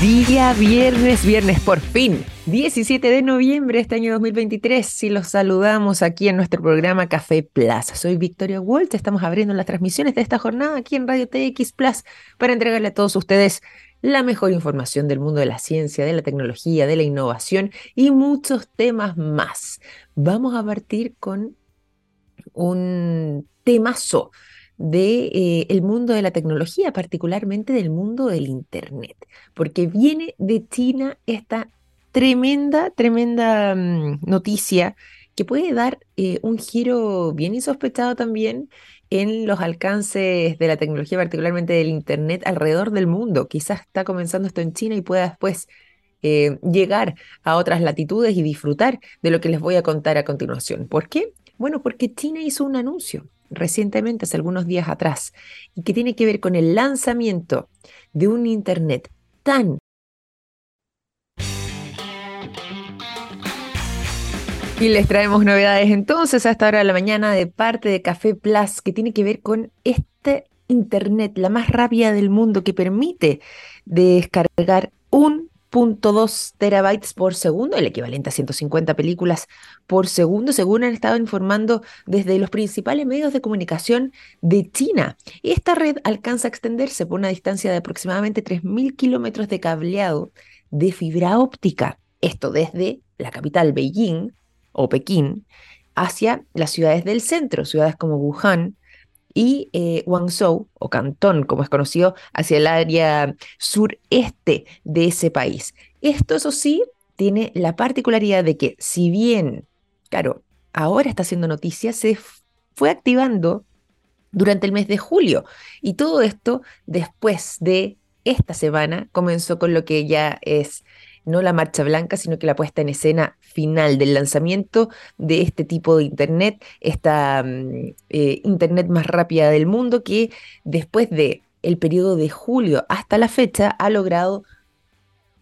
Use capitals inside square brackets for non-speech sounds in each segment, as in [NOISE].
Día viernes, viernes por fin, 17 de noviembre de este año 2023. Si los saludamos aquí en nuestro programa Café Plus. Soy Victoria Waltz, estamos abriendo las transmisiones de esta jornada aquí en Radio TX Plus para entregarle a todos ustedes la mejor información del mundo de la ciencia, de la tecnología, de la innovación y muchos temas más. Vamos a partir con un temazo de eh, mundo de la tecnología, particularmente del mundo del Internet, porque viene de China esta tremenda, tremenda mm, noticia que puede dar eh, un giro bien insospechado también en los alcances de la tecnología, particularmente del Internet alrededor del mundo. Quizás está comenzando esto en China y pueda después eh, llegar a otras latitudes y disfrutar de lo que les voy a contar a continuación. ¿Por qué? Bueno, porque China hizo un anuncio recientemente, hace algunos días atrás, y que tiene que ver con el lanzamiento de un Internet tan Y les traemos novedades entonces a esta hora de la mañana de parte de Café Plus que tiene que ver con este Internet, la más rápida del mundo, que permite descargar un 0.2 terabytes por segundo, el equivalente a 150 películas por segundo, según han estado informando desde los principales medios de comunicación de China. Esta red alcanza a extenderse por una distancia de aproximadamente 3.000 kilómetros de cableado de fibra óptica. Esto desde la capital Beijing o Pekín hacia las ciudades del centro, ciudades como Wuhan, y eh, Guangzhou, o Cantón, como es conocido, hacia el área sureste de ese país. Esto, eso sí, tiene la particularidad de que, si bien, claro, ahora está haciendo noticia, se fue activando durante el mes de julio. Y todo esto después de esta semana comenzó con lo que ya es no la marcha blanca, sino que la puesta en escena final del lanzamiento de este tipo de Internet, esta mm, eh, Internet más rápida del mundo que después de el periodo de julio hasta la fecha ha logrado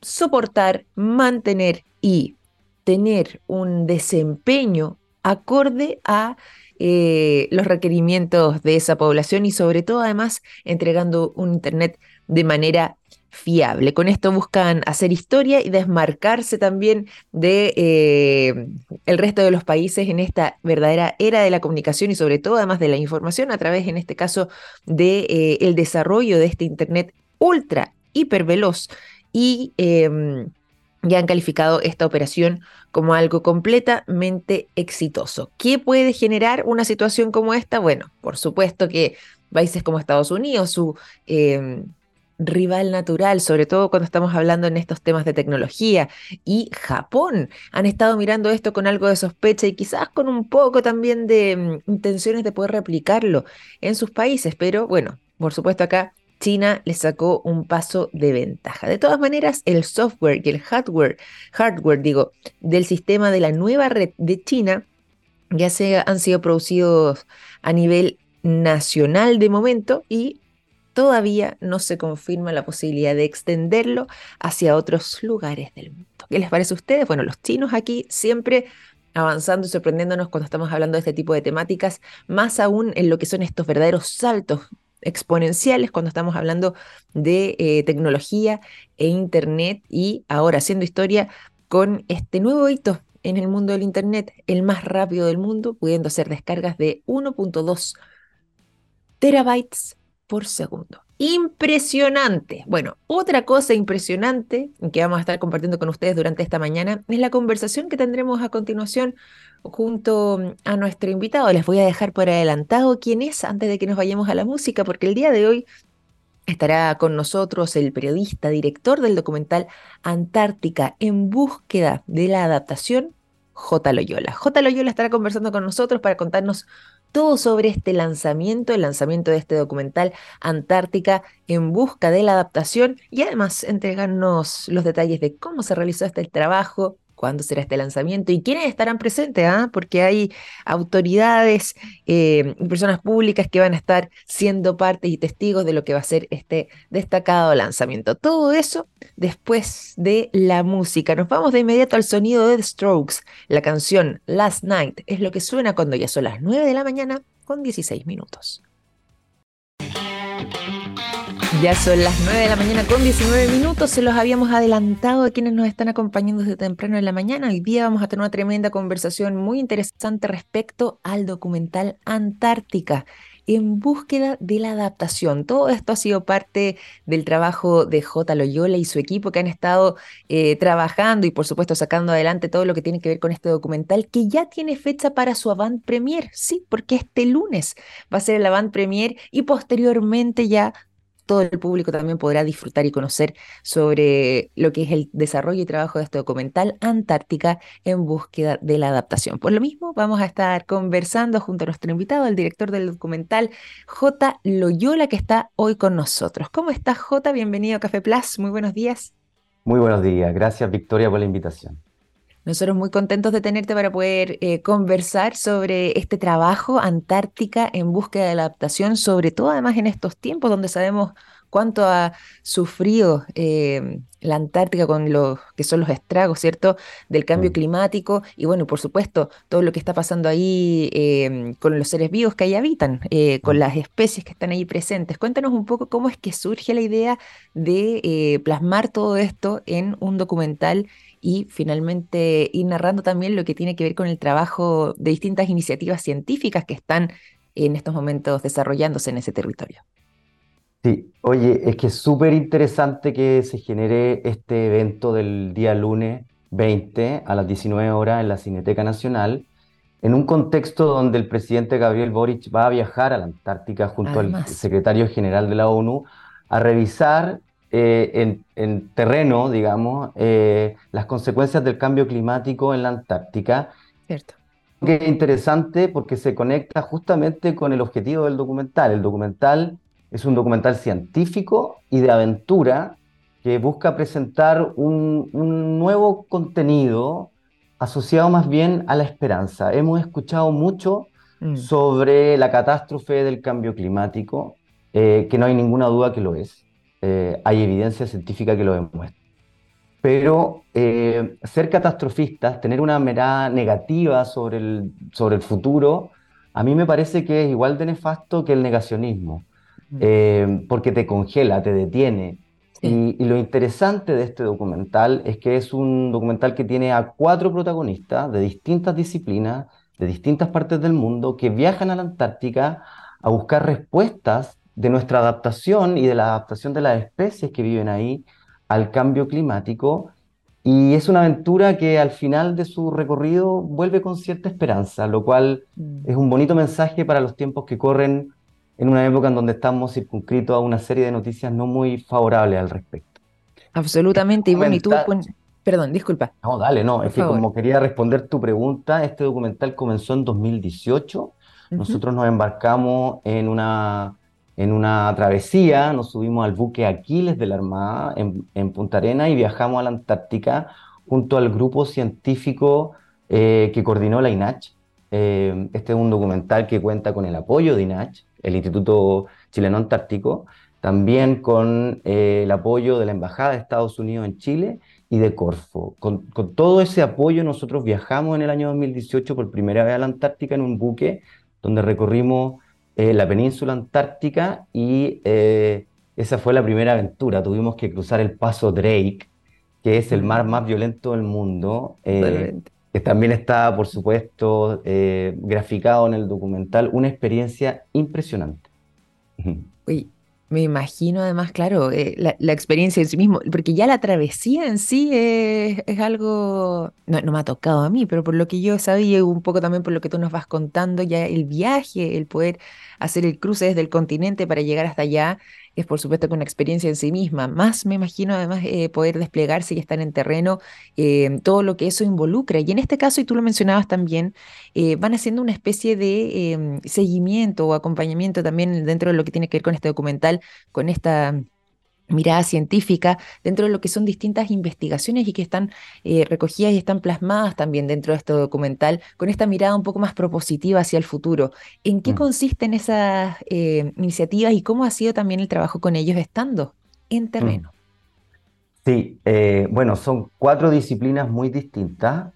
soportar, mantener y tener un desempeño acorde a eh, los requerimientos de esa población y sobre todo además entregando un Internet de manera fiable. Con esto buscan hacer historia y desmarcarse también de eh, el resto de los países en esta verdadera era de la comunicación y sobre todo además de la información a través, en este caso, de eh, el desarrollo de este internet ultra hiper veloz y em, ya han calificado esta operación como algo completamente exitoso. ¿Qué puede generar una situación como esta? Bueno, por supuesto que países como Estados Unidos, su em, rival natural, sobre todo cuando estamos hablando en estos temas de tecnología. Y Japón han estado mirando esto con algo de sospecha y quizás con un poco también de mm, intenciones de poder replicarlo en sus países, pero bueno, por supuesto acá China le sacó un paso de ventaja. De todas maneras, el software y el hardware, hardware digo, del sistema de la nueva red de China ya se han sido producidos a nivel nacional de momento y todavía no se confirma la posibilidad de extenderlo hacia otros lugares del mundo. ¿Qué les parece a ustedes? Bueno, los chinos aquí siempre avanzando y sorprendiéndonos cuando estamos hablando de este tipo de temáticas, más aún en lo que son estos verdaderos saltos exponenciales cuando estamos hablando de eh, tecnología e Internet y ahora haciendo historia con este nuevo hito en el mundo del Internet, el más rápido del mundo, pudiendo hacer descargas de 1.2 terabytes por segundo. Impresionante. Bueno, otra cosa impresionante que vamos a estar compartiendo con ustedes durante esta mañana es la conversación que tendremos a continuación junto a nuestro invitado. Les voy a dejar por adelantado quién es antes de que nos vayamos a la música, porque el día de hoy estará con nosotros el periodista, director del documental Antártica en búsqueda de la adaptación, J. Loyola. J. Loyola estará conversando con nosotros para contarnos todo sobre este lanzamiento, el lanzamiento de este documental Antártica en busca de la adaptación y además entregarnos los detalles de cómo se realizó este trabajo, cuándo será este lanzamiento y quiénes estarán presentes, ¿ah? porque hay autoridades eh, personas públicas que van a estar siendo parte y testigos de lo que va a ser este destacado lanzamiento. Todo eso después de la música. Nos vamos de inmediato al sonido de The Strokes. La canción Last Night es lo que suena cuando ya son las 9 de la mañana con 16 minutos. Ya son las 9 de la mañana con 19 minutos, se los habíamos adelantado a quienes nos están acompañando desde temprano en la mañana. Hoy día vamos a tener una tremenda conversación muy interesante respecto al documental Antártica en búsqueda de la adaptación. Todo esto ha sido parte del trabajo de J. Loyola y su equipo que han estado eh, trabajando y por supuesto sacando adelante todo lo que tiene que ver con este documental que ya tiene fecha para su avant premier. Sí, porque este lunes va a ser el avant premier y posteriormente ya todo el público también podrá disfrutar y conocer sobre lo que es el desarrollo y trabajo de este documental Antártica en búsqueda de la adaptación. Por lo mismo, vamos a estar conversando junto a nuestro invitado, el director del documental, J. Loyola, que está hoy con nosotros. ¿Cómo estás, J? Bienvenido a Café Plus. Muy buenos días. Muy buenos días. Gracias, Victoria, por la invitación. Nosotros muy contentos de tenerte para poder eh, conversar sobre este trabajo Antártica en búsqueda de la adaptación, sobre todo además en estos tiempos donde sabemos cuánto ha sufrido eh, la Antártica con lo que son los estragos, ¿cierto?, del cambio mm. climático y bueno, por supuesto, todo lo que está pasando ahí em, con los seres vivos que ahí habitan, eh, con mm. las especies que están ahí presentes. Cuéntanos un poco cómo es que surge la idea de plasmar todo esto en un documental y finalmente ir narrando también lo que tiene que ver con el trabajo de distintas iniciativas científicas que están en estos momentos desarrollándose en ese territorio. Sí, oye, es que es súper interesante que se genere este evento del día lunes 20 a las 19 horas en la Cineteca Nacional, en un contexto donde el presidente Gabriel Boric va a viajar a la Antártica junto al secretario general de la ONU a revisar eh, en, terreno, digamos, eh, las consecuencias del cambio climático en la Antártica. Cierto. Que es interesante porque se conecta justamente con el objetivo del documental. El documental es un documental científico y de aventura que busca presentar un, nuevo contenido asociado más bien a la esperanza. Hemos escuchado mucho mm. sobre la catástrofe del cambio climático, eh, que no hay ninguna duda que lo es. Eh, hay evidencia científica que lo demuestra. Pero eh, ser catastrofistas, tener una mirada negativa sobre el, sobre el futuro, a mí me parece que es igual de nefasto que el negacionismo, eh, porque te congela, te detiene. Y, y, lo interesante de este documental es que es un documental que tiene a cuatro protagonistas de distintas disciplinas, de distintas partes del mundo, que viajan a la Antártica a buscar respuestas de nuestra adaptación y de la adaptación de las especies que viven ahí al cambio climático. Y es una aventura que al final de su recorrido vuelve con cierta esperanza, lo cual mm. es un bonito mensaje para los tiempos que corren en una época en donde estamos circunscritos a una serie de noticias no muy favorables al respecto. Absolutamente. Y bueno, y tú, perdón, disculpa. No, dale, no, es que como quería responder tu pregunta, este documental comenzó en 2018. Nosotros nos embarcamos en una en una travesía, nos subimos al buque Aquiles de la Armada en, Punta Arena y viajamos a la Antártica junto al grupo científico eh, que coordinó la INACH. Eh, este es un documental que cuenta con el apoyo de INACH, el Instituto Chileno Antártico, también con eh, el apoyo de la Embajada de Estados Unidos en Chile y de Corfo. Con, con, todo ese apoyo nosotros viajamos en el año 2018 por primera vez a la Antártica en un buque donde recorrimos eh, la península antártica y eh, esa fue la primera aventura. Tuvimos que cruzar el paso Drake, que es el mar más violento del mundo, eh, que también está, por supuesto, graficado en el documental. Una experiencia impresionante. Uy, me imagino además, claro, la, experiencia en sí mismo, porque ya la travesía en sí es, algo, no, no, me ha tocado a mí, pero por lo que yo sabía, un poco también por lo que tú nos vas contando, ya el viaje, el poder hacer el cruce desde el continente para llegar hasta allá es por supuesto que una experiencia en sí misma. Más me imagino además eh, poder desplegarse y estar en terreno, eh, todo lo que eso involucra. Y en este caso, y tú lo mencionabas también, eh, van haciendo una especie de em, seguimiento o acompañamiento también dentro de lo que tiene que ver con este documental, con esta mirada científica dentro de lo que son distintas investigaciones y que están eh, recogidas y están plasmadas también dentro de este documental con esta mirada un poco más propositiva hacia el futuro. ¿En qué mm. consisten esas eh, iniciativas y cómo ha sido también el trabajo con ellos estando en mm. terreno? Sí, eh, bueno, son cuatro disciplinas muy distintas,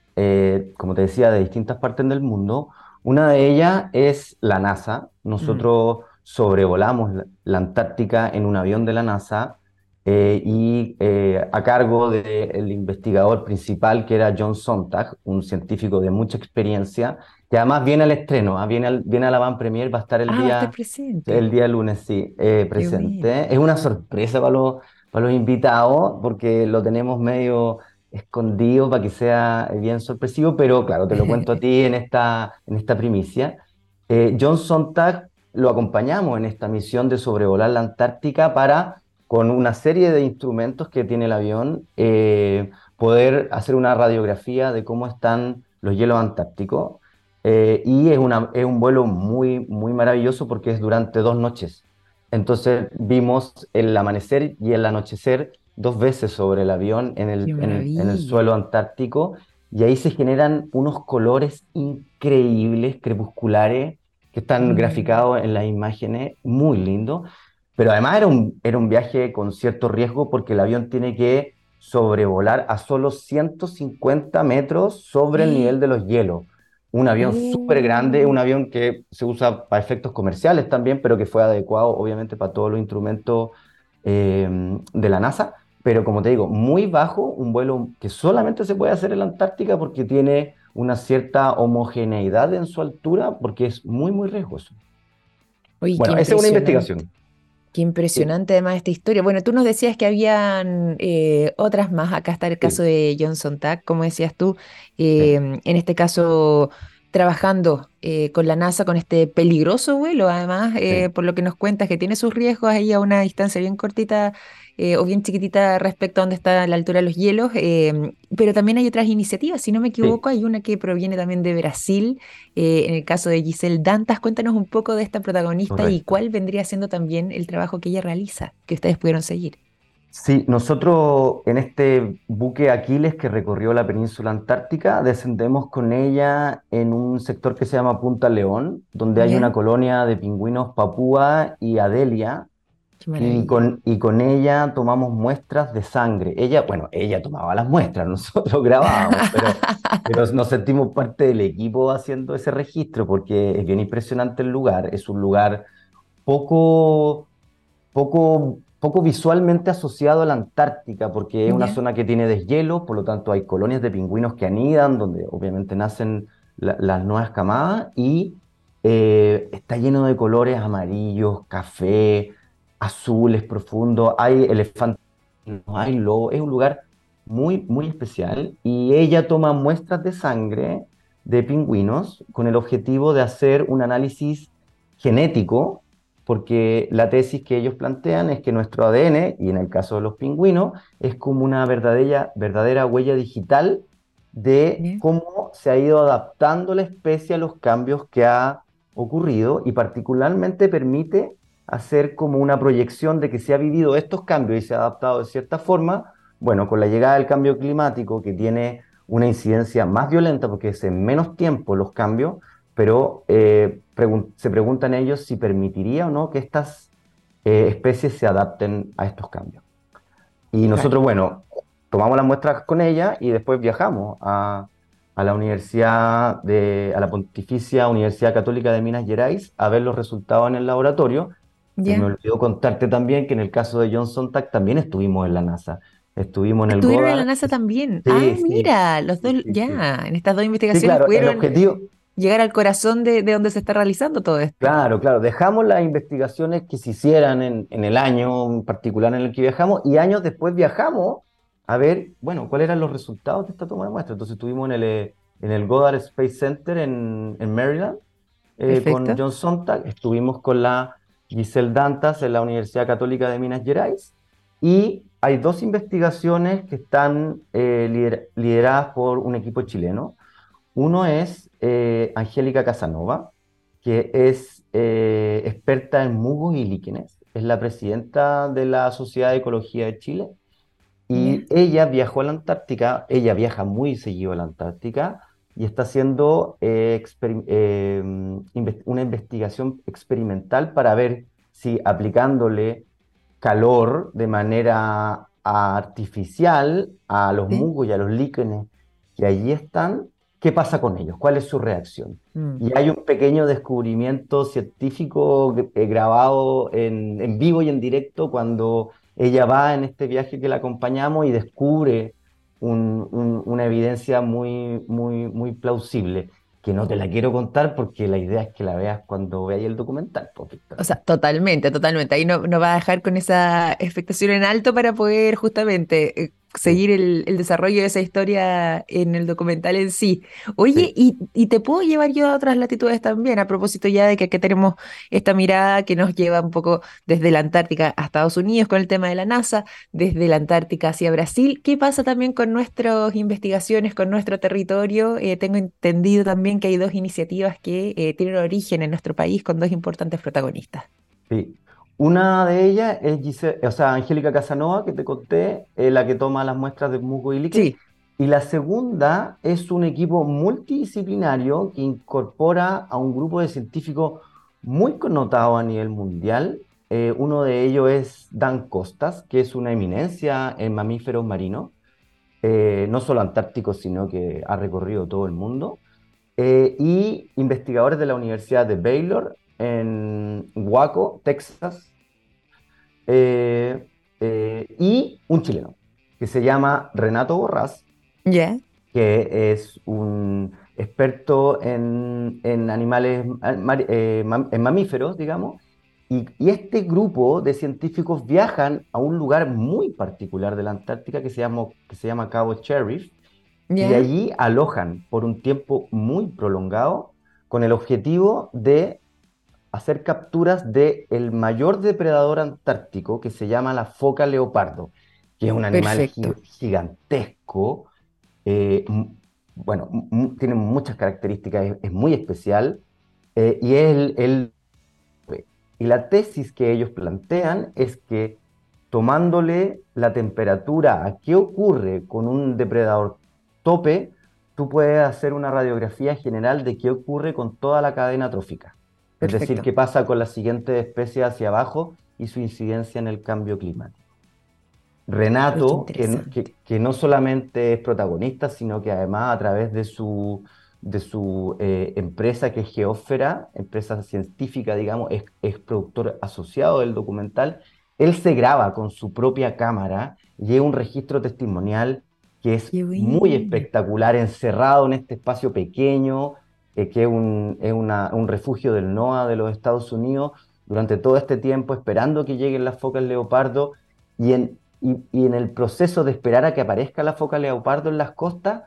como te decía, de distintas partes del mundo. Una de ellas es la NASA. Mm. Nosotros sobrevolamos la, Antártica en un avión de la NASA eh, y eh, a cargo del investigador principal que era John Sontag, un científico de mucha experiencia, que además viene al estreno, ¿ah? viene, al, viene a la Van Premier, va a estar el, ah, día, el día lunes, sí, presente. Es una sorpresa para los, para los invitados porque lo tenemos medio escondido para que sea bien sorpresivo, pero claro, te lo cuento a ti [LAUGHS] en esta, en esta primicia. Eh, John Sontag lo acompañamos en esta misión de sobrevolar la Antártica para, con una serie de instrumentos que tiene el avión, eh, poder hacer una radiografía de cómo están los hielos antárticos. Eh, y es, una, es un vuelo muy, muy maravilloso porque es durante dos noches. Entonces vimos el amanecer y el anochecer dos veces sobre el avión en el, en, el suelo antártico y ahí se generan unos colores increíbles, crepusculares, que están mm. graficados en las imágenes, muy lindo. Pero además era un, era un viaje con cierto riesgo porque el avión tiene que sobrevolar a solo 150 metros sobre el nivel de los hielos. Un avión súper grande, un avión que se usa para efectos comerciales también, pero que fue adecuado obviamente para todos los instrumentos eh, de la NASA pero como te digo, muy bajo, un vuelo que solamente se puede hacer en la Antártica porque tiene una cierta homogeneidad en su altura, porque es muy, muy riesgoso. bueno, esa es una investigación. Qué impresionante además esta historia. Bueno, tú nos decías que habían eh, otras más. Acá está el caso de Johnson Tack, como decías tú. Eh, en este caso, trabajando eh, con la NASA con este peligroso vuelo, además, por lo que nos cuentas, que tiene sus riesgos ahí a una distancia bien cortita eh, o bien chiquitita respecto a dónde está la altura de los hielos, em, pero también hay otras iniciativas, si no me equivoco, hay una que proviene también de Brasil, eh, en el caso de Giselle Dantas, cuéntanos un poco de esta protagonista y cuál vendría siendo también el trabajo que ella realiza, que ustedes pudieron seguir. Sí, nosotros en este buque Aquiles que recorrió la península antártica, descendemos con ella en un sector que se llama Punta León, donde hay una colonia de pingüinos Papúa y Adelia, y con, y con ella tomamos muestras de sangre. Ella, bueno, ella tomaba las muestras, [LAUGHS] nosotros grabábamos, pero, [LAUGHS] pero nos sentimos parte del equipo haciendo ese registro porque es bien impresionante el lugar. Es un lugar poco, poco, poco visualmente asociado a la Antártica porque es una zona que tiene deshielo, por lo tanto hay colonias de pingüinos que anidan, donde obviamente nacen las nuevas camadas y eh, está lleno de colores amarillos, café azules profundos, hay elefantes, hay lobos, es un lugar muy, muy especial. Y ella toma muestras de sangre de pingüinos con el objetivo de hacer un análisis genético, porque la tesis que ellos plantean es que nuestro ADN, y en el caso de los pingüinos, es como una verdadera, verdadera huella digital de cómo se ha ido adaptando la especie a los cambios que ha ocurrido y particularmente permite hacer como una proyección de que se ha vivido estos cambios y se ha adaptado de cierta forma, bueno, con la llegada del cambio climático que tiene una incidencia más violenta porque es en menos tiempo los cambios, pero eh, se preguntan ellos si permitiría o no que estas eh, especies se adapten a estos cambios. Y nosotros, bueno, tomamos las muestras con ella y después viajamos a, a la Universidad de, a la Pontificia Universidad Católica de Minas Gerais a ver los resultados en el laboratorio me olvidó contarte también que en el caso de Johnson Tack también estuvimos en la NASA. Estuvimos en el Estuvieron en la NASA también. ah, mira, los dos, ya, en estas dos investigaciones pudieron llegar al corazón de, donde se está realizando todo esto. Claro, claro. Dejamos las investigaciones que se hicieran en, el año en particular en el que viajamos y años después viajamos a ver, bueno, cuáles eran los resultados de esta toma de muestras. Entonces estuvimos en el, en el Goddard Space Center en, Maryland eh, con John Sontag, estuvimos con la Giselle Dantas en la Universidad Católica de Minas Gerais. Y hay dos investigaciones que están eh, lideradas por un equipo chileno. Uno es eh, Angélica Casanova, que es eh, experta en musgos y líquenes. Es la presidenta de la Sociedad de Ecología de Chile. Y ella viajó a la Antártica, ella viaja muy seguido a la Antártica, y está haciendo eh, eh, una investigación experimental para ver si aplicándole calor de manera artificial a los musgos y a los líquenes que allí están, qué pasa con ellos, cuál es su reacción. Mm. Y hay un pequeño descubrimiento científico eh, grabado en, en vivo y en directo cuando ella va en este viaje que la acompañamos y descubre un- un- una evidencia muy, muy, muy plausible, que no te la quiero contar porque la idea es que la veas cuando veas el documental. Victoria. O sea, totalmente, totalmente. Ahí no, no va a dejar con esa expectación en alto para poder justamente eh, seguir el, el desarrollo de esa historia en el documental en sí. Oye, y, y te puedo llevar yo a otras latitudes también, a propósito ya de que aquí tenemos esta mirada que nos lleva un poco desde la Antártica a Estados Unidos con el tema de la NASA, desde la Antártica hacia Brasil. ¿Qué pasa también con nuestras investigaciones, con nuestro territorio? Eh, tengo entendido también que hay dos iniciativas que eh, tienen origen en nuestro país con dos importantes protagonistas. Sí. Una de ellas es Gise- o sea, Angélica Casanova, que te conté, eh, la que toma las muestras de musgo y líquido. Sí, Y la segunda es un equipo multidisciplinario que incorpora a un grupo de científicos muy connotados a nivel mundial. Eh, uno de ellos es Dan Costas, que es una eminencia en mamíferos marinos, eh, no solo antárticos, sino que ha recorrido todo el mundo. Eh, y investigadores de la Universidad de Baylor en Waco, Texas, eh, eh, y un chileno que se llama Renato Borrás, ya, que es un experto en, en animales, eh, en mamíferos, digamos, y, y este grupo de científicos viajan a un lugar muy particular de la Antártica que se llama, que se llama Cabo Sheriff, y ya, allí alojan por un tiempo muy prolongado con el objetivo de hacer capturas de el mayor depredador antártico que se llama la foca leopardo, que es un animal Perfecto. gigantesco, eh, bueno, tiene muchas características, es, es muy especial, eh, y es el, el- y la tesis que ellos plantean es que tomándole la temperatura a qué ocurre con un depredador tope, tú puedes hacer una radiografía general de qué ocurre con toda la cadena trófica. Es decir, qué pasa con la siguiente especie hacia abajo y su incidencia en el cambio climático. Renato, que, no solamente es protagonista, sino que además a través de su, de su eh, empresa que es Geósfera, empresa científica, digamos, es, es productor asociado del documental, él se graba con su propia cámara y es un registro testimonial que es muy espectacular, encerrado en este espacio pequeño, eh, que es un, es una- un refugio del NOAA de los Estados Unidos, durante todo este tiempo esperando que lleguen las focas leopardo y en, y en el proceso de esperar a que aparezca la foca leopardo en las costas,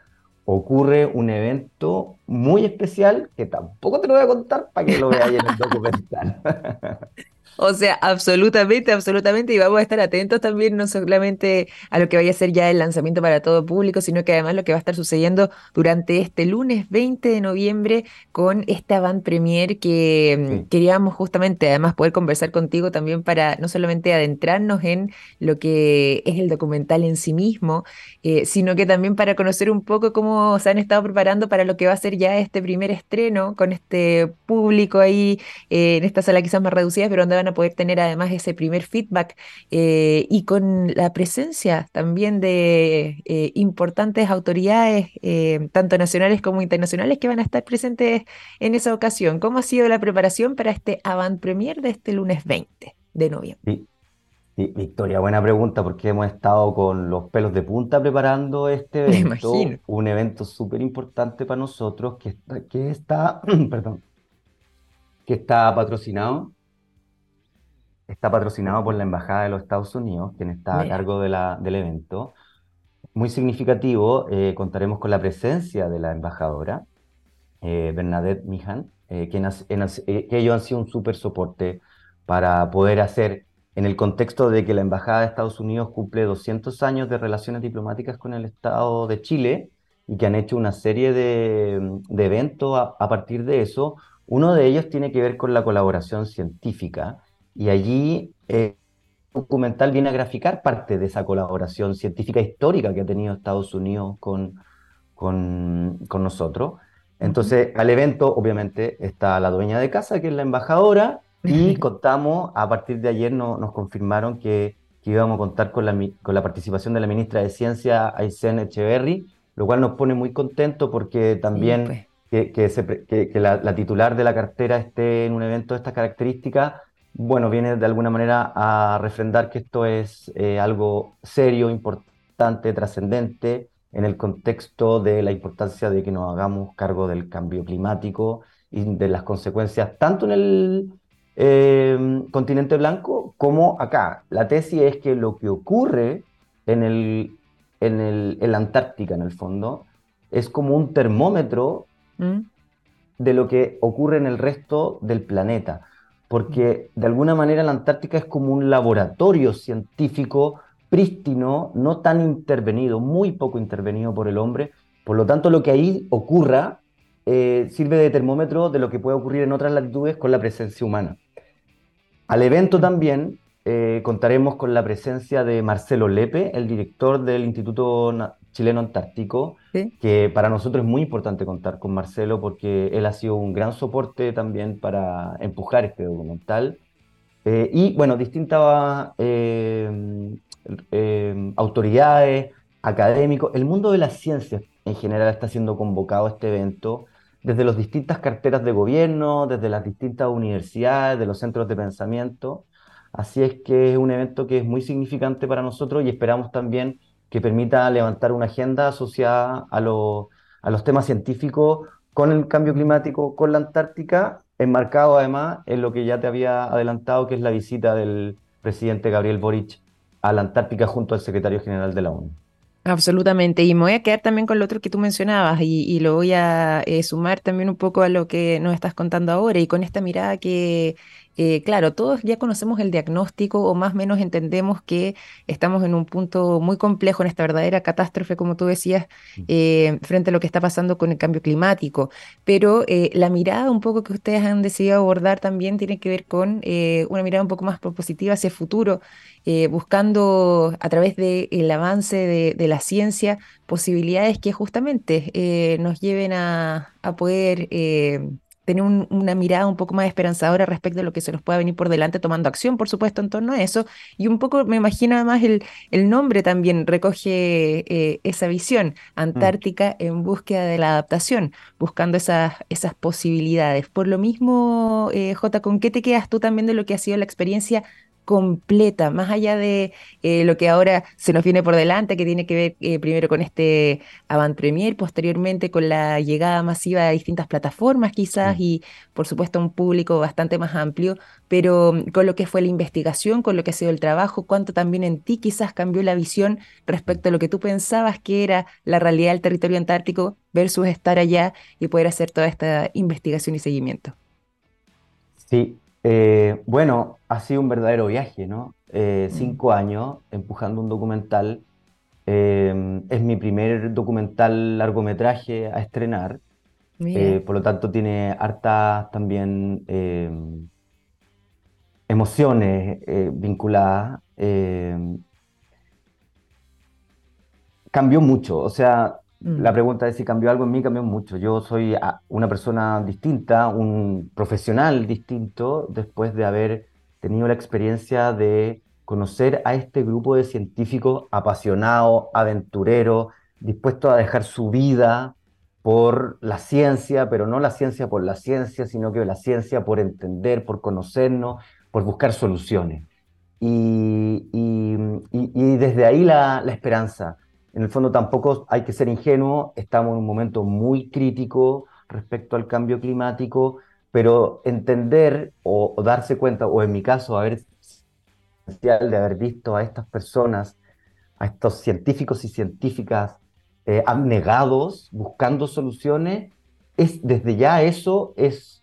ocurre un evento muy especial que tampoco te lo voy a contar para que lo veáis en el documental. [LAUGHS] O sea, absolutamente, absolutamente. Y vamos a estar atentos también, no solamente a lo que vaya a ser ya el lanzamiento para todo público, sino que además lo que va a estar sucediendo durante este lunes 20 de noviembre con esta Van Premier que mm, Sí. queríamos justamente además poder conversar contigo también para no solamente adentrarnos en lo que es el documental en sí mismo, eh, sino que también para conocer un poco cómo se han estado preparando para lo que va a ser ya este primer estreno con este público ahí eh, en esta sala quizás más reducida, pero donde van a poder tener además ese primer feedback eh, y con la presencia también de eh, importantes autoridades, tanto nacionales como internacionales, que van a estar presentes en esa ocasión. ¿Cómo ha sido la preparación para este avant premier de este lunes 20 de noviembre? Sí, Victoria, buena pregunta porque hemos estado con los pelos de punta preparando este [LAUGHS] Me evento, imagino. un evento súper importante para nosotros que está, que está, [CLEARS THROAT] perdón, que está patrocinado, está patrocinado por la Embajada de los Estados Unidos, quien está a cargo de la, del evento. Muy significativo, eh, contaremos con la presencia de la embajadora, eh, Bernadette Mijan, eh, quien has- en has- eh, que ellos han sido un súper soporte para poder hacer, en el contexto de que la Embajada de Estados Unidos cumple 200 años de relaciones diplomáticas con el Estado de Chile y que han hecho una serie de, de eventos a, a partir de eso. Uno de ellos tiene que ver con la colaboración científica y allí eh, el documental viene a graficar parte de esa colaboración científica histórica que ha tenido Estados Unidos con, con, con nosotros. Entonces, al evento, obviamente, está la dueña de casa, que es la embajadora, y [LAUGHS] contamos, a partir de ayer no- nos confirmaron que, que íbamos a contar con la, con la participación de la ministra de Ciencia, Aysén Echeverry, lo cual nos pone muy contentos porque también pues. que, la, titular de la cartera esté en un evento de estas características, bueno, viene de alguna manera a refrendar que esto es eh, algo serio, importante, trascendente en el contexto de la importancia de que nos hagamos cargo del cambio climático y de las consecuencias tanto en el eh, continente blanco como acá. La tesis es que lo que ocurre en, el, en, el, en la Antártica, en el fondo, es como un termómetro ¿Mm? de lo que ocurre en el resto del planeta, porque de alguna manera la Antártica es como un laboratorio científico prístino, no tan intervenido, muy poco intervenido por el hombre, por lo tanto lo que ahí ocurra eh, sirve de termómetro de lo que puede ocurrir en otras latitudes con la presencia humana. Al evento también eh, contaremos con la presencia de Marcelo Lepe, el director del Instituto Chileno Antártico, que para nosotros es muy importante contar con Marcelo porque él ha sido un gran soporte también para empujar este documental. Eh, y bueno, distintas eh, autoridades, académicos, el mundo de las ciencias en general está siendo convocado a este evento desde las distintas carteras de gobierno, desde las distintas universidades, de los centros de pensamiento. Así es que es un evento que es muy significante para nosotros y esperamos también que permita levantar una agenda asociada a, a los temas científicos con el cambio climático, con la Antártica, enmarcado además en lo que ya te había adelantado, que es la visita del presidente Gabriel Boric a la Antártica junto al secretario general de la ONU. Absolutamente, y me voy a quedar también con lo otro que tú mencionabas y, lo voy a eh, sumar también un poco a lo que nos estás contando ahora y con esta mirada que eh, claro, todos ya conocemos el diagnóstico o más o menos entendemos que estamos en un punto muy complejo en esta verdadera catástrofe, como tú decías, mm. eh, frente a lo que está pasando con el cambio climático. Pero eh, la mirada un poco que ustedes han decidido abordar también tiene que ver con una mirada un poco más propositiva hacia el futuro, buscando a través del avance de, la ciencia posibilidades que justamente nos lleven a, a poder tener una mirada un poco más esperanzadora respecto a lo que se nos pueda venir por delante, tomando acción, por supuesto, en torno a eso. Y un poco, me imagino además, el, el nombre también recoge eh, esa visión, mm. Antártica en búsqueda de la adaptación, buscando esas, esas posibilidades. Por lo mismo, eh, J, ¿con qué te quedas tú también de lo que ha sido la experiencia completa, más allá de eh, lo que ahora se nos viene por delante, que tiene que ver eh, primero con este avant premier, posteriormente con la llegada masiva a distintas plataformas quizás y por supuesto un público bastante más amplio, pero mm, con lo que fue la investigación, con lo que ha sido el trabajo, cuánto también en ti quizás cambió la visión respecto a lo que tú pensabas que era la realidad del territorio antártico versus estar allá y poder hacer toda esta investigación y seguimiento. Sí, eh, bueno, ha sido un verdadero viaje, ¿no? Eh, mm. cinco años empujando un documental. Eh, es mi primer documental largometraje a estrenar. por lo tanto, tiene hartas también emociones vinculadas. cambió mucho, o sea, la mm. pregunta es si cambió algo en mí, cambió mucho. Yo soy ah, una persona distinta, un profesional distinto, después de haber tenido la experiencia de conocer a este grupo de científicos apasionados, aventureros, dispuestos a dejar su vida por la ciencia, pero no la ciencia por la ciencia, sino que la ciencia por entender, por conocernos, por buscar soluciones. Y, desde ahí la esperanza en el fondo tampoco hay que ser ingenuo, estamos en un momento muy crítico respecto al cambio climático, pero entender o, darse cuenta, o en mi caso, haber de haber visto a estas personas, a estos científicos y científicas eh, abnegados, buscando soluciones, es desde ya eso es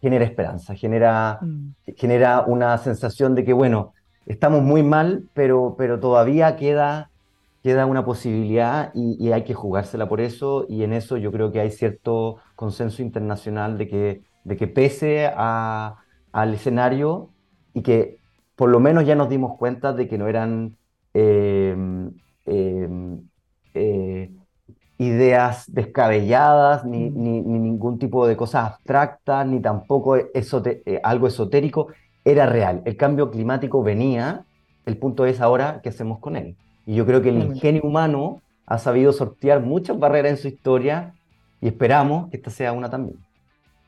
genera esperanza, genera, mm. genera una sensación de que, bueno, estamos muy mal, pero, pero todavía queda queda una posibilidad y, hay que jugársela por eso y en eso yo creo que hay cierto consenso internacional de que, de que pese al escenario y que por lo menos ya nos dimos cuenta de que no eran em, em, eh, ideas descabelladas, mm. ni, ni, ningún tipo de cosas abstractas, ni tampoco eh, algo esotérico, era real. El cambio climático venía, el punto es ahora qué hacemos con él. Y yo creo que el ingenio humano ha sabido sortear muchas barreras en su historia y esperamos que esta sea una también.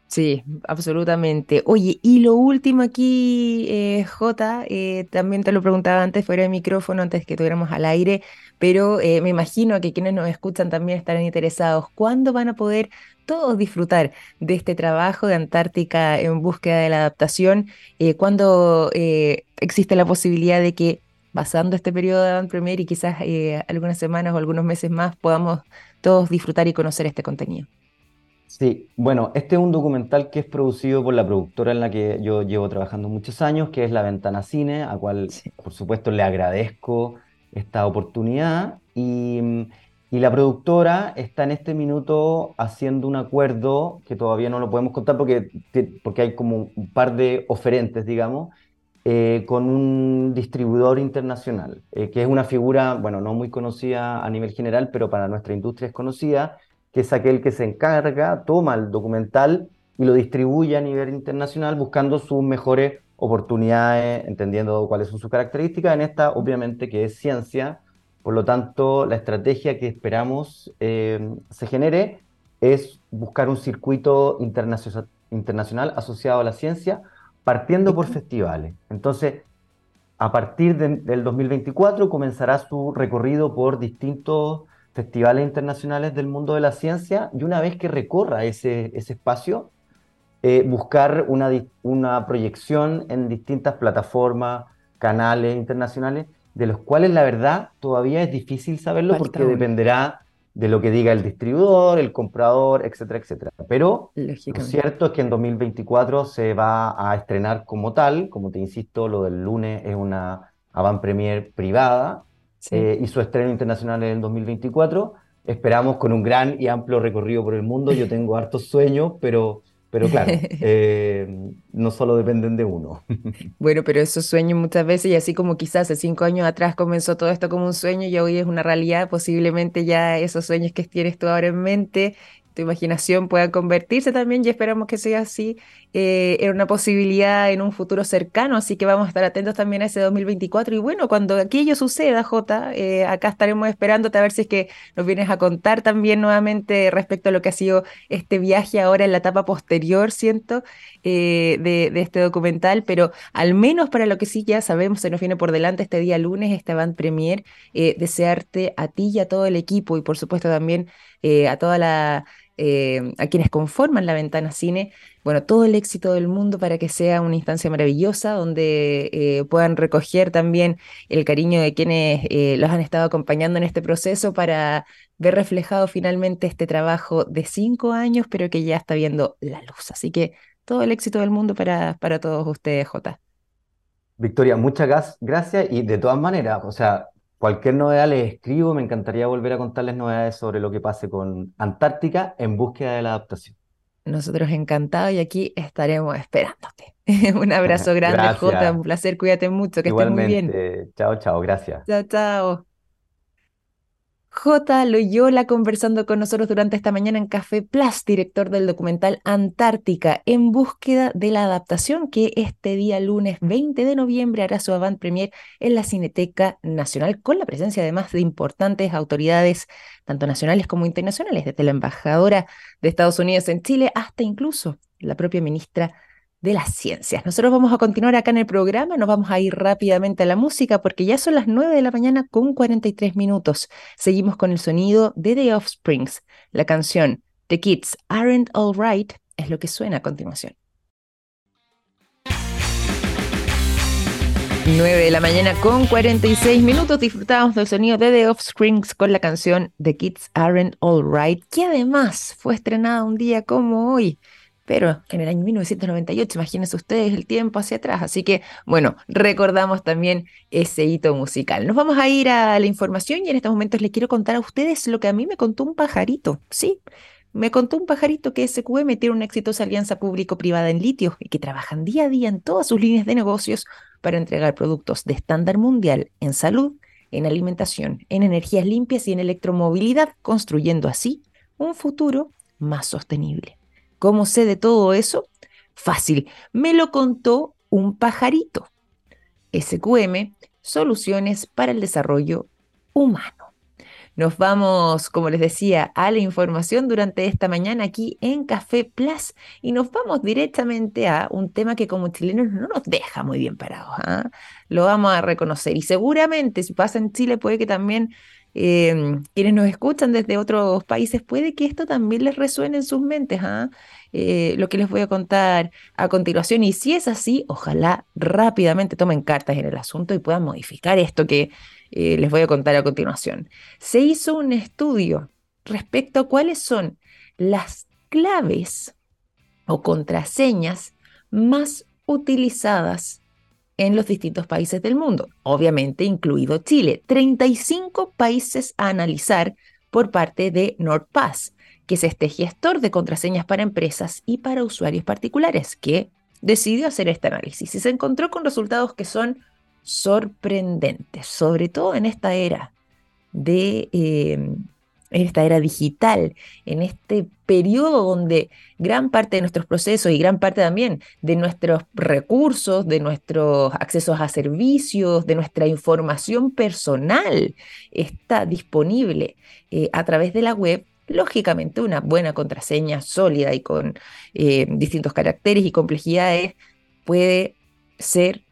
Sí, absolutamente. Oye, y lo último aquí, eh, Jota, eh, también te lo preguntaba antes fuera de micrófono, antes que tuviéramos al aire, pero eh, me imagino que quienes nos escuchan también estarán interesados. ¿Cuándo van a poder todos disfrutar de este trabajo de Antártica en búsqueda de la adaptación? ¿Cuándo existe la posibilidad de que, pasando este periodo de Avant Premier y quizás algunas semanas o algunos meses más, podamos todos disfrutar y conocer este contenido? Sí, bueno, este es un documental que es producido por la productora en la que yo llevo trabajando muchos años, que es La Ventana Cine, a cual por supuesto le agradezco esta oportunidad. Y, y, la productora está en este minuto haciendo un acuerdo que todavía no lo podemos contar porque, porque hay como un par de oferentes, digamos, eh, con un distribuidor internacional, eh, que es una figura, bueno, no muy conocida a nivel general, pero para nuestra industria es conocida que es aquel que se encarga, toma el documental y lo distribuye a nivel internacional buscando sus mejores oportunidades, entendiendo cuáles son sus características. En esta, obviamente, que es ciencia, por lo tanto, la estrategia que esperamos eh, se genere es buscar un circuito internacional asociado a la ciencia, partiendo por festivales. Entonces, a partir del 2024 comenzará su recorrido por distintos festivales internacionales del mundo de la ciencia y una vez que recorra ese, ese espacio, eh, buscar una, una proyección en distintas plataformas, canales internacionales, de los cuales la verdad todavía es difícil saberlo porque dependerá de lo que diga el distribuidor, el comprador, etcétera, etcétera. Pero lo cierto es que en 2024 se va a estrenar como tal, como te insisto, lo del lunes es una avant premier privada, eh, y su estreno internacional en el 2024. Esperamos con un gran y amplio recorrido por el mundo. Yo tengo hartos sueños, pero, pero claro, [LAUGHS] eh, no solo dependen de uno. [LAUGHS] bueno, pero esos sueños muchas veces, y así como quizás hace cinco años atrás comenzó todo esto como un sueño y hoy es una realidad, posiblemente ya esos sueños que tienes tú ahora en mente tu imaginación pueda convertirse también y esperamos que sea así eh, en una posibilidad en un futuro cercano, así que vamos a estar atentos también a ese 2024 y bueno, cuando aquello suceda, Jota, eh, acá estaremos esperándote a ver si es que nos vienes a contar también nuevamente respecto a lo que ha sido este viaje ahora en la etapa posterior, siento, eh, de, de, este documental, pero al menos para lo que sí ya sabemos, se nos viene por delante este día lunes, este Band Premier, desearte a ti y a todo el equipo y por supuesto también a toda la eh, a quienes conforman la ventana cine, bueno, todo el éxito del mundo para que sea una instancia maravillosa donde eh, puedan recoger también el cariño de quienes eh, los han estado acompañando en este proceso para ver reflejado finalmente este trabajo de cinco años, pero que ya está viendo la luz. Así que todo el éxito del mundo para, para todos ustedes, Jota. Victoria, muchas gracias y de todas maneras, o sea, Cualquier novedad les escribo, me encantaría volver a contarles novedades sobre lo que pase con Antártica en búsqueda de la adaptación. Nosotros encantados y aquí estaremos esperándote. [LAUGHS] un abrazo [LAUGHS] grande, Jota, un placer, cuídate mucho, que estés muy bien. Chao, chao, gracias. Chao, chao. J. Loyola conversando con nosotros durante esta mañana en Café Plus, director del documental Antártica, en búsqueda de la adaptación que este día lunes 20 de noviembre hará su avant premier en la Cineteca Nacional, con la presencia además de importantes autoridades, tanto nacionales como internacionales, desde la embajadora de Estados Unidos en Chile hasta incluso la propia ministra de las ciencias. Nosotros vamos a continuar acá en el programa, nos vamos a ir rápidamente a la música porque ya son las 9 de la mañana con 43 minutos. Seguimos con el sonido de The Offsprings. La canción The Kids Aren't Alright es lo que suena a continuación. 9 de la mañana con 46 minutos disfrutamos del sonido de The Offsprings con la canción The Kids Aren't Alright, que además fue estrenada un día como hoy, pero en el año 1998, imagínense ustedes el tiempo hacia atrás. Así que, bueno, recordamos también ese hito musical. Nos vamos a ir a la información y en estos momentos les quiero contar a ustedes lo que a mí me contó un pajarito. Sí, me contó un pajarito que SQM tiene una exitosa alianza público-privada en litio y que trabajan día a día en todas sus líneas de negocios para entregar productos de estándar mundial en salud, en alimentación, en energías limpias y en electromovilidad, construyendo así un futuro más sostenible. ¿Cómo sé de todo eso? Fácil, me lo contó un pajarito. SQM, Soluciones para el Desarrollo Humano. Nos vamos, como les decía, a la información durante esta mañana aquí en Café Plus y nos vamos directamente a un tema que como chilenos no nos deja muy bien parados. ¿ah? Lo vamos a reconocer y seguramente si pasa en Chile puede que también em, quienes nos escuchan desde otros países, puede que esto también les resuene en sus mentes. ¿ah? Eh, lo que les voy a contar a continuación. Y si es así, ojalá rápidamente tomen cartas en el asunto y puedan modificar esto que eh, les voy a contar a continuación. Se hizo un estudio respecto a cuáles son las claves o contraseñas más utilizadas en los distintos países del mundo, obviamente incluido Chile. 35 países a analizar por parte de NordPass, que es este gestor de contraseñas para empresas y para usuarios particulares, que decidió hacer este análisis y se encontró con resultados que son sorprendentes, sobre todo en esta era de eh, esta era digital, en este periodo donde gran parte de nuestros procesos y gran parte también de nuestros recursos, de nuestros accesos a servicios, de nuestra información personal está disponible eh, a través de la web, lógicamente una buena contraseña sólida y con eh, distintos caracteres y complejidades puede ser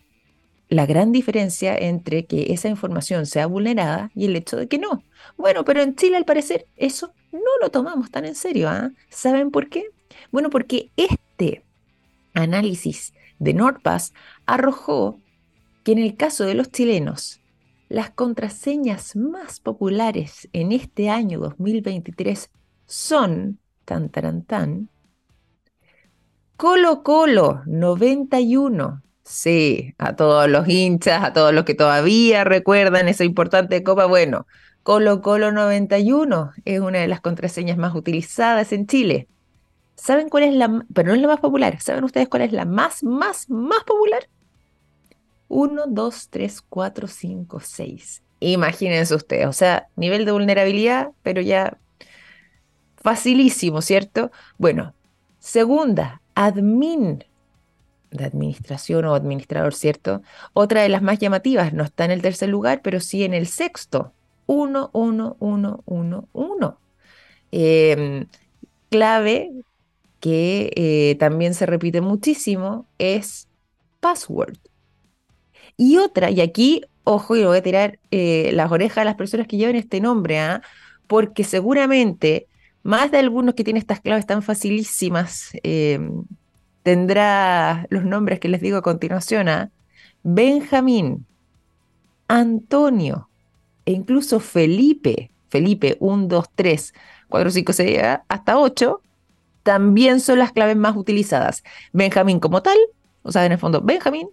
la gran diferencia entre que esa información sea vulnerada y el hecho de que no. Bueno, pero en Chile al parecer eso no lo tomamos tan en serio. ¿ah? ¿Saben por qué? Bueno, porque este análisis de NordPass arrojó que en el caso de los chilenos, las contraseñas más populares en este año 2023 son, tan, tan, tan, Colo Colo 91, Sí, a todos los hinchas, a todos los que todavía recuerdan esa importante copa, bueno, Colo Colo 91 es una de las contraseñas más utilizadas en Chile. ¿Saben cuál es la, pero no es la más popular, ¿saben ustedes cuál es la más, más, más popular? 1, 2, 3, 4, 5, 6. Imagínense ustedes, o sea, nivel de vulnerabilidad, pero ya facilísimo, ¿cierto? Bueno, segunda, admin de administración o administrador, ¿cierto? Otra de las más llamativas, no está en el tercer lugar, pero sí en el sexto. 1, 1, 1, 1, 1. clave que eh, también se repite muchísimo es password. Y otra, y aquí, ojo, y voy a tirar eh, las orejas a las personas que lleven este nombre, ¿ah? porque seguramente más de algunos que tienen estas claves tan facilísimas em, tendrá los nombres que les digo a continuación ¿ah? Benjamín, Antonio e incluso Felipe, Felipe 1, 2, 3, 4, 5, 6, hasta 8, también son las claves más utilizadas. Benjamín como tal, o sea, en el fondo, Benjamín,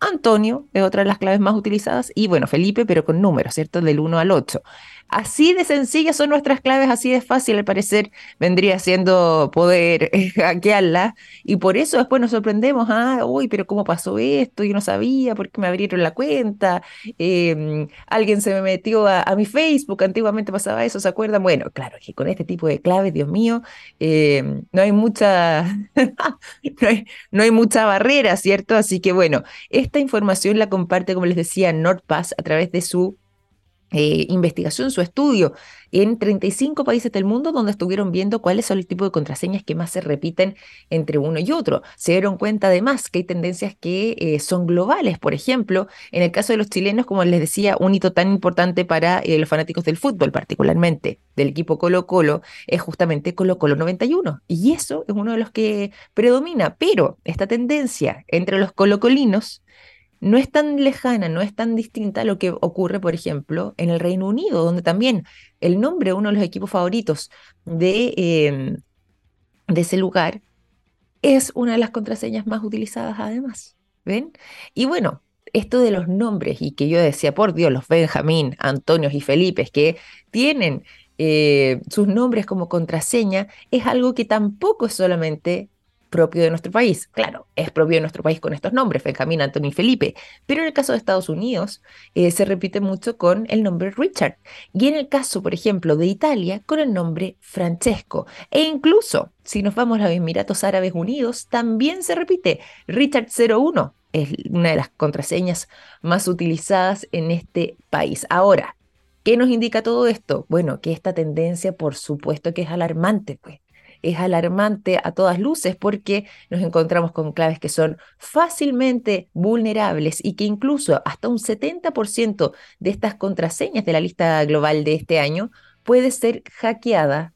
Antonio es otra de las claves más utilizadas y bueno, Felipe, pero con números, ¿cierto? Del 1 al 8. Así de sencillas son nuestras claves, así de fácil al parecer vendría siendo poder [LAUGHS] hackearlas. Y por eso después nos sorprendemos, ah, uy, pero ¿cómo pasó esto? Yo no sabía, ¿por qué me abrieron la cuenta? Em, alguien se me metió a, mi Facebook, antiguamente pasaba eso, ¿se acuerdan? Bueno, claro, que con este tipo de claves, Dios mío, em, no hay mucha, [LAUGHS] no, hay, no hay mucha barrera, ¿cierto? Así que bueno, esta información la comparte, como les decía, NordPass a través de su eh, investigación, su estudio en 35 países del mundo donde estuvieron viendo cuáles son el tipo de contraseñas que más se repiten entre uno y otro. Se dieron cuenta además que hay tendencias que eh, son globales. Por ejemplo, en el caso de los chilenos, como les decía, un hito tan importante para eh, los fanáticos del fútbol, particularmente del equipo Colo Colo, es justamente Colo Colo 91. Y eso es uno de los que predomina. Pero esta tendencia entre los colocolinos no es tan lejana, no es tan distinta a lo que ocurre, por ejemplo, en el Reino Unido, donde también el nombre uno de los equipos favoritos de, em, de ese lugar es una de las contraseñas más utilizadas además. ¿Ven? Y bueno, esto de los nombres y que yo decía, por Dios, los Benjamín, Antonios y Felipe, que tienen eh, sus nombres como contraseña, es algo que tampoco es solamente propio de nuestro país. Claro, es propio de nuestro país con estos nombres, Benjamín, Antonio y Felipe, pero en el caso de Estados Unidos eh, se repite mucho con el nombre Richard. Y en el caso, por ejemplo, de Italia, con el nombre Francesco. E incluso, si nos vamos a los Emiratos Árabes Unidos, también se repite Richard 01. Es una de las contraseñas más utilizadas en este país. Ahora, ¿Qué nos indica todo esto? Bueno, que esta tendencia, por supuesto, que es alarmante, pues. Es alarmante a todas luces porque nos encontramos con claves que son fácilmente vulnerables y que incluso hasta un 70% de estas contraseñas de la lista global de este año puede ser hackeada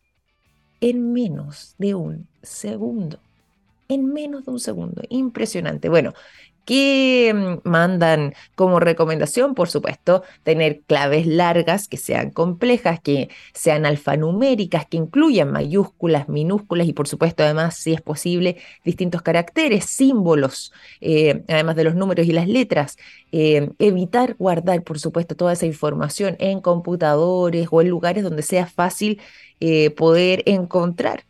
en menos de un segundo. En menos de un segundo. Impresionante. Bueno, ¿Qué mm, mandan como recomendación? Por supuesto, tener claves largas que sean complejas, que sean alfanuméricas, que incluyan mayúsculas, minúsculas y por supuesto además, si es posible, distintos caracteres, símbolos, eh, además de los números y las letras. Eh, evitar guardar, por supuesto, toda esa información en computadores o en lugares donde sea fácil eh, poder encontrar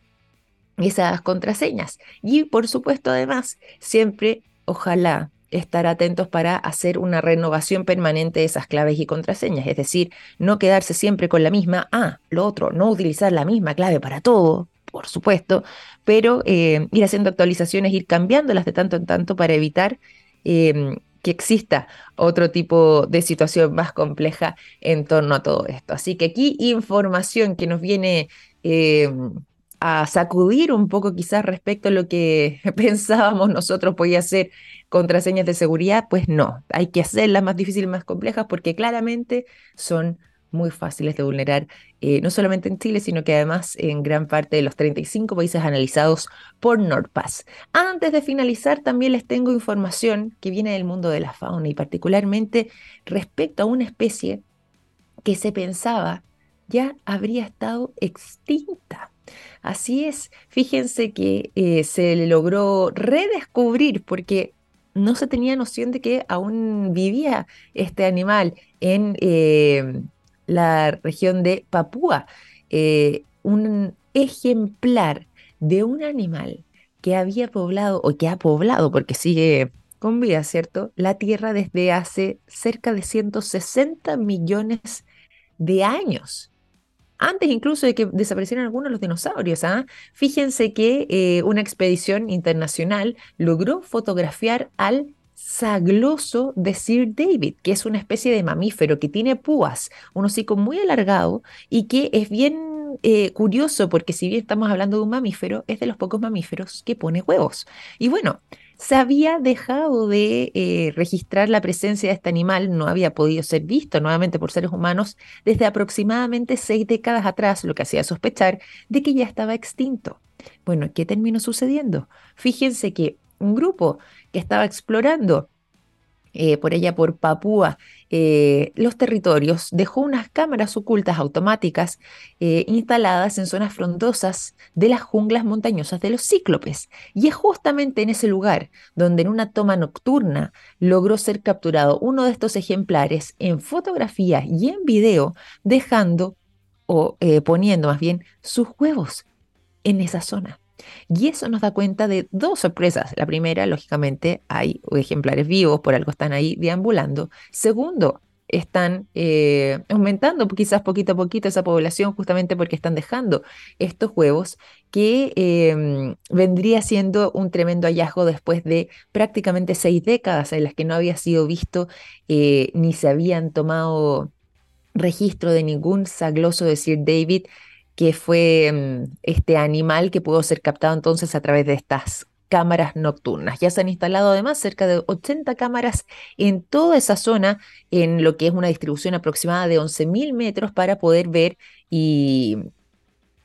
esas contraseñas. Y por supuesto, además, siempre ojalá estar atentos para hacer una renovación permanente de esas claves y contraseñas, es decir, no quedarse siempre con la misma, ah, lo otro, no utilizar la misma clave para todo, por supuesto, pero eh, ir haciendo actualizaciones, ir cambiándolas de tanto en tanto para evitar em, que exista otro tipo de situación más compleja en torno a todo esto. Así que aquí información que nos viene em, a sacudir un poco quizás respecto a lo que [LAUGHS] pensábamos nosotros podía ser contraseñas de seguridad, pues no, hay que hacerlas más difíciles más complejas porque claramente son muy fáciles de vulnerar, eh, no solamente en Chile, sino que además en gran parte de los 35 países analizados por NordPass. Antes de finalizar, también les tengo información que viene del mundo de la fauna y particularmente respecto a una especie que se pensaba ya habría estado extinta. Así es, fíjense que eh, se logró redescubrir porque no se tenía noción de que aún vivía este animal en eh, la región de Papúa. Eh, un ejemplar de un animal que había poblado o que ha poblado, porque sigue con vida, ¿cierto? La Tierra desde hace cerca de 160 millones de años antes incluso de que desaparecieran algunos de los dinosaurios. ¿ah? Fíjense que eh, una expedición internacional logró fotografiar al sagloso de Sir David, que es una especie de mamífero que tiene púas, un hocico muy alargado y que es bien eh, curioso porque si bien estamos hablando de un mamífero, es de los pocos mamíferos que pone huevos. Y bueno, se había dejado de eh, registrar la presencia de este animal, no había podido ser visto nuevamente por seres humanos desde aproximadamente seis décadas atrás, lo que hacía sospechar de que ya estaba extinto. Bueno, ¿qué terminó sucediendo? Fíjense que un grupo que estaba explorando eh, por ella, por Papúa, eh, los territorios, dejó unas cámaras ocultas automáticas eh, instaladas en zonas frondosas de las junglas montañosas de los cíclopes. Y es justamente en ese lugar donde en una toma nocturna logró ser capturado uno de estos ejemplares en fotografía y en video, dejando o poniendo más bien sus huevos en esa zona. Y eso nos da cuenta de dos sorpresas. La primera, lógicamente, hay ejemplares vivos, por algo están ahí deambulando. Segundo, están eh, aumentando quizás poquito a poquito esa población justamente porque están dejando estos huevos que em, vendría siendo un tremendo hallazgo después de prácticamente seis décadas en las que no había sido visto eh, ni se habían tomado registro de ningún sagloso de Sir David que fue mm, este animal que pudo ser captado entonces a través de estas cámaras nocturnas. Ya se han instalado además cerca de 80 cámaras en toda esa zona, en lo que es una distribución aproximada de 11.000 metros para poder ver y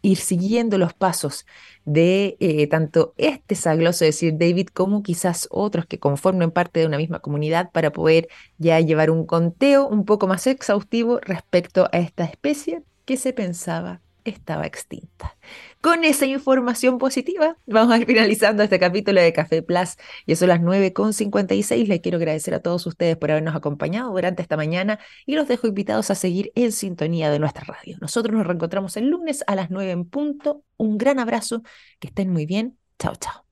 ir siguiendo los pasos de eh, tanto este sagloso, es decir, David, como quizás otros que conformen parte de una misma comunidad para poder ya llevar un conteo un poco más exhaustivo respecto a esta especie que se pensaba estaba extinta. Con esa información positiva, vamos a ir finalizando este capítulo de Café Plus. Y son las 9.56. Les quiero agradecer a todos ustedes por habernos acompañado durante esta mañana y los dejo invitados a seguir en sintonía de nuestra radio. Nosotros nos reencontramos el lunes a las 9 en punto. Un gran abrazo, que estén muy bien. Chao, chao.